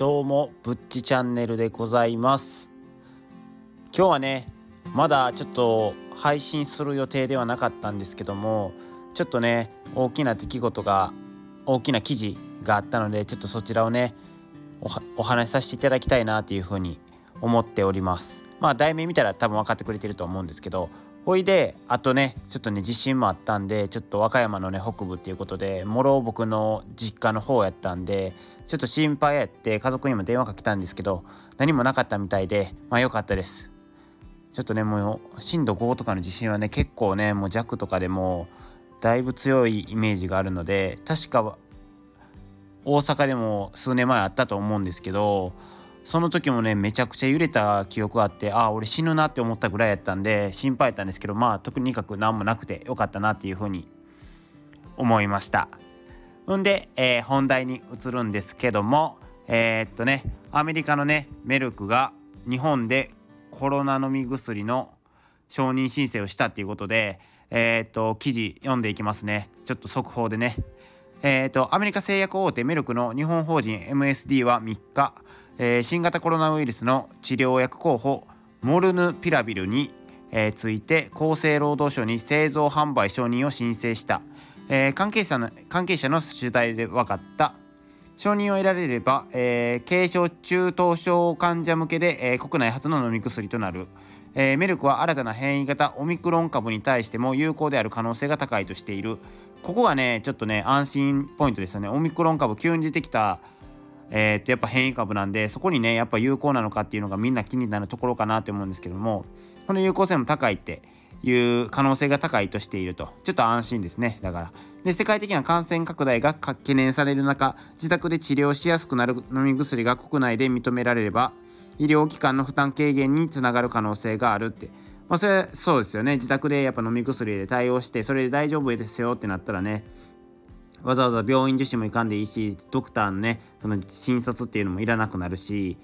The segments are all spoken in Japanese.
どうもぶっちチャンネルでございます。今日はねまだちょっと配信する予定ではなかったんですけどもちょっとね大きな出来事が大きな記事があったのでちょっとそちらをねお話しさせていただきたいなというふうに思っております。まあ題名見たら多分分かってくれてると思うんですけどほいであとねちょっとね地震もあったんでちょっと和歌山のね北部っていうことでもろ僕の実家の方やったんでちょっと心配やって家族にも電話かけたんですけど何もなかったみたいでまあ良かったです。ちょっとねもう震度5とかの地震はね結構ねもう弱とかでもだいぶ強いイメージがあるので確か大阪でも数年前あったと思うんですけどその時もねめちゃくちゃ揺れた記憶があってああ俺死ぬなって思ったぐらいやったんで心配やったんですけどまあ特にかく何もなくてよかったなっていうふうに思いました。ほんで、えー、本題に移るんですけどもえー、っとねアメリカのねメルクが日本でコロナ飲み薬の承認申請をしたっていうことでえー、っと記事読んでいきますね。ちょっと速報でね。えー、とアメリカ製薬大手メルクの日本法人 MSD は3日えー、新型コロナウイルスの治療薬候補モルヌピラビルに、えー、ついて厚生労働省に製造販売承認を申請した、えー、関係者の関係者の取材で分かった。承認を得られれば、え、軽症中等症患者向けで、え、国内初の飲み薬となる、え、メルクは新たな変異型オミクロン株に対しても有効である可能性が高いとしている。ここがねちょっとね安心ポイントですよね。オミクロン株急に出てきたえー、っとやっぱ変異株なんでそこにねやっぱ有効なのかっていうのがみんな気になるところかなって思うんですけどもこの有効性も高いっていう可能性が高いとしていると。ちょっと安心ですね。だから。で世界的な感染拡大が懸念される中自宅で治療しやすくなる飲み薬が国内で認められれば医療機関の負担軽減につながる可能性があるって。まあそれそうですよね自宅でやっぱ飲み薬で対応してそれで大丈夫ですよってなったらねわざわざ病院受診も行かんでいいしドクターのねその診察っていうのもいらなくなるし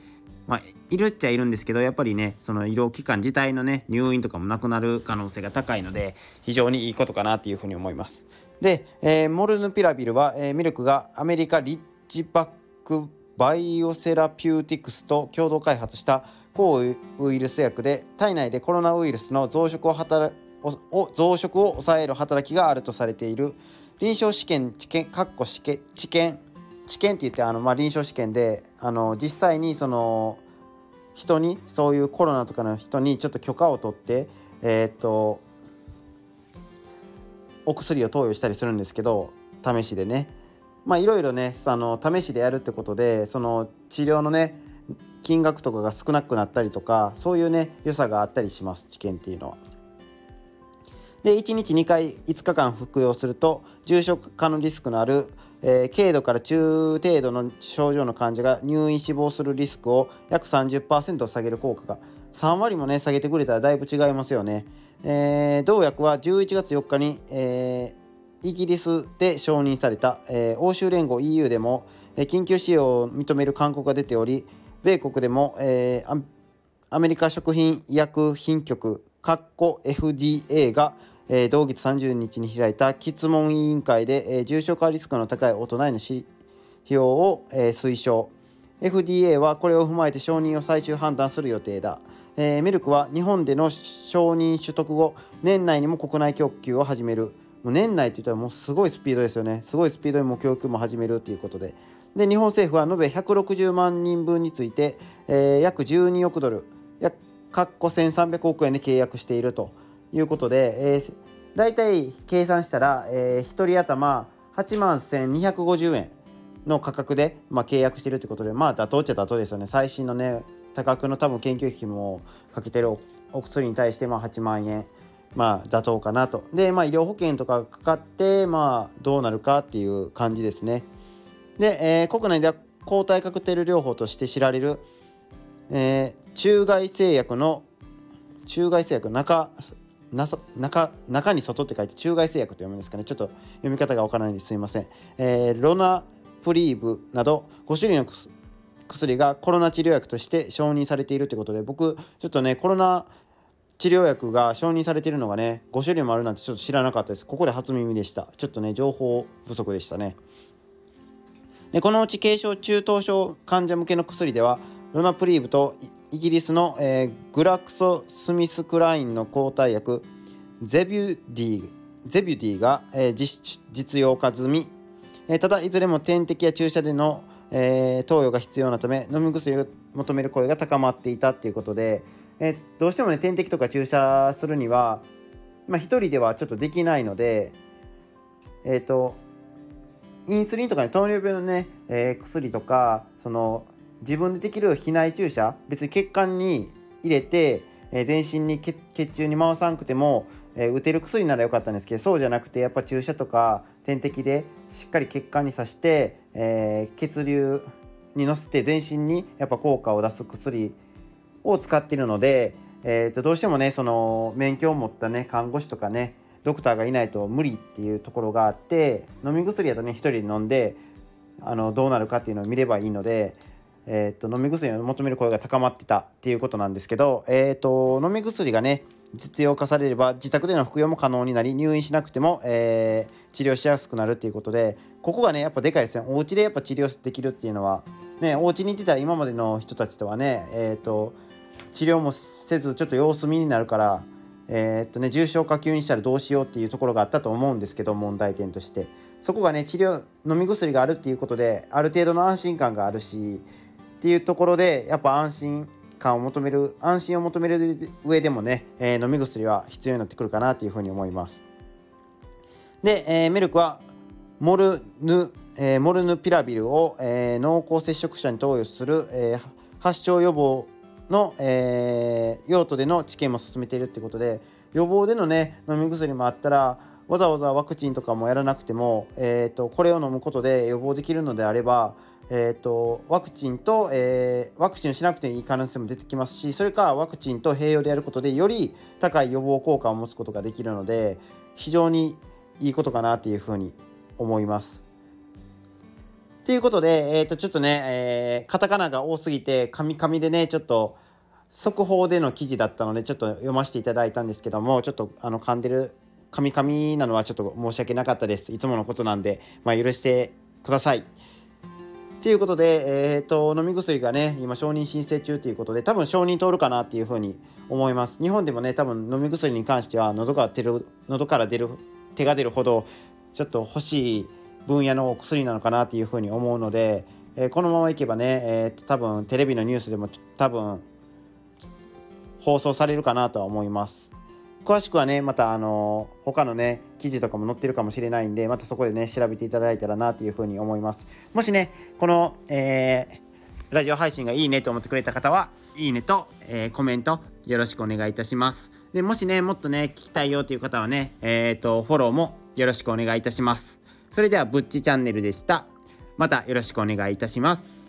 まあ、いるっちゃいるんですけどやっぱりねその医療機関自体のね入院とかもなくなる可能性が高いので非常にいいことかなっていうふうに思います。で、えー、モルヌピラビルは、えー、ミルクがアメリカリッジバックバイオセラピューティクスと共同開発した抗ウイルス薬で体内でコロナウイルスの増殖を働を増殖を抑える働きがあるとされている臨床試験治験かっこ試験治験治験って言ってあの、まあ、臨床試験であの実際にその人にそういうコロナとかの人にちょっと許可を取ってえー、っとお薬を投与したりするんですけど試しでね。まあいろいろねあの試しでやるってことでその治療のね金額とかが少なくなったりとかそういうね良さがあったりします治験っていうのは。で1日2回5日間服用すると重症化のリスクのある、えー、軽度から中程度の症状の患者が入院死亡するリスクを約30%下げる効果が3割もね下げてくれたらだいぶ違いますよね。えー、同薬は11月4日に、えー、イギリスで承認された、えー、欧州連合 EU でも、えー、緊急使用を認める勧告が出ており米国でも、えー、アメリカ食品医薬品局 FDA がえー、同月30日に開いた質問委員会で、えー、重症化リスクの高い大人への費用を、えー、推奨。FDA はこれを踏まえて承認を最終判断する予定だ、えー、メルクは日本での承認取得後年内にも国内供給を始める。もう年内って言ったらもうすごいスピードですよね。すごいスピードでも供給も始めるということで。で日本政府は延べ160万人分について、えー、約12億ドル約1300億円で契約していると。いうことで、えー、大体計算したら、えー、1人頭8万1250円の価格で、まあ、契約しているということでまあ妥当っちゃ妥当ですよね。最新のね多額の多分研究費もかけてるお薬に対してまあ8万円。まあ妥当かなと。でまあ医療保険とかかかってまあどうなるかっていう感じですね。で、えー、国内では抗体カクテル療法として知られる、えー、中外製薬の中外製薬中中中に外って書いて中外製薬と読むんですかね。ちょっと読み方がわからないんですいません、えー、ロナプリーブなど5種類の薬がコロナ治療薬として承認されているということで僕ちょっとねコロナ治療薬が承認されているのがね5種類もあるなんてちょっと知らなかったです。ここで初耳でした。ちょっとね情報不足でしたね。でこのうち軽症中等症患者向けの薬ではロナプリーブとイギリスの、えー、グラクソ・スミスクラインの抗体薬ゼビュディゼビュディが、えー、実実用化済み、えー、ただいずれも点滴や注射での、えー、投与が必要なため飲み薬を求める声が高まっていたということで、えー、どうしてもね点滴とか注射するには、まあ、1人ではちょっとできないのでえっ、ー、とインスリンとかね糖尿病のね、えー、薬とかその自分でできる避内注射別に血管に入れて、えー、全身に血中に回さなくても、えー、打てる薬ならよかったんですけどそうじゃなくてやっぱ注射とか点滴でしっかり血管に刺して、え、血流に乗せて全身にやっぱ効果を出す薬を使っているので、えー、とどうしてもねその免許を持ったね看護師とかねドクターがいないと無理っていうところがあって飲み薬だとね1人で飲んであのどうなるかっていうのを見ればいいのでえーと、飲み薬を求める声が高まってたっていうことなんですけど、えーと、飲み薬がね実用化されれば自宅での服用も可能になり入院しなくても、えー、治療しやすくなるっていうことでここがねやっぱでかいですね。お家でやっぱ治療できるっていうのはねお家にいてたら今までの人たちとはねえっ、ー、と治療もせずちょっと様子見になるからえー、っとね重症化級にしたらどうしようっていうところがあったと思うんですけど問題点として。そこがね治療飲み薬があるっていうことである程度の安心感があるしっていうところでやっぱ安心感を求める安心を求める上でもね、えー、飲み薬は必要になってくるかなというふうに思います。で、えー、メルクはモルヌ、えー、モルヌピラビルを、え濃厚接触者に投与する、え発症予防の、え用途での治験も進めているってことで予防でのね飲み薬もあったらわざわざワクチンとかもやらなくても、えーとこれを飲むことで予防できるのであればえーと、ワクチンと、えー、ワクチンをしなくていい可能性も出てきますしそれかワクチンと併用でやることでより高い予防効果を持つことができるので非常にいいことかなっていうふうに思います。ということで、えー、とちょっとね、えー、カタカナが多すぎてカミカミでねちょっと速報での記事だったのでちょっと読ませていただいたんですけどもちょっとあの噛んでるカミカミなのはちょっと申し訳なかったですいつものことなんで、まあ、許してください。ということで、えーと、飲み薬がね今承認申請中ということで多分承認通るかなっていうふうに思います日本でもね多分飲み薬に関しては喉が出る喉から出る手が出るほどちょっと欲しい分野のお薬なのかなっていうふうに思うので、えー、このままいけばね、えーと、多分テレビのニュースでも多分放送されるかなとは思います。詳しくはねまたあの他のね記事とかも載ってるかもしれないんでまたそこでね調べていただいたらなというふうに思います。もしねこの、えー、ラジオ配信がいいねと思ってくれた方はいいねと、えー、コメントよろしくお願いいたします。でもしねもっとね聞きたいよという方はねえっ、ー、とフォローもよろしくお願いいたします。それではぶっちチャンネルでした。またよろしくお願いいたします。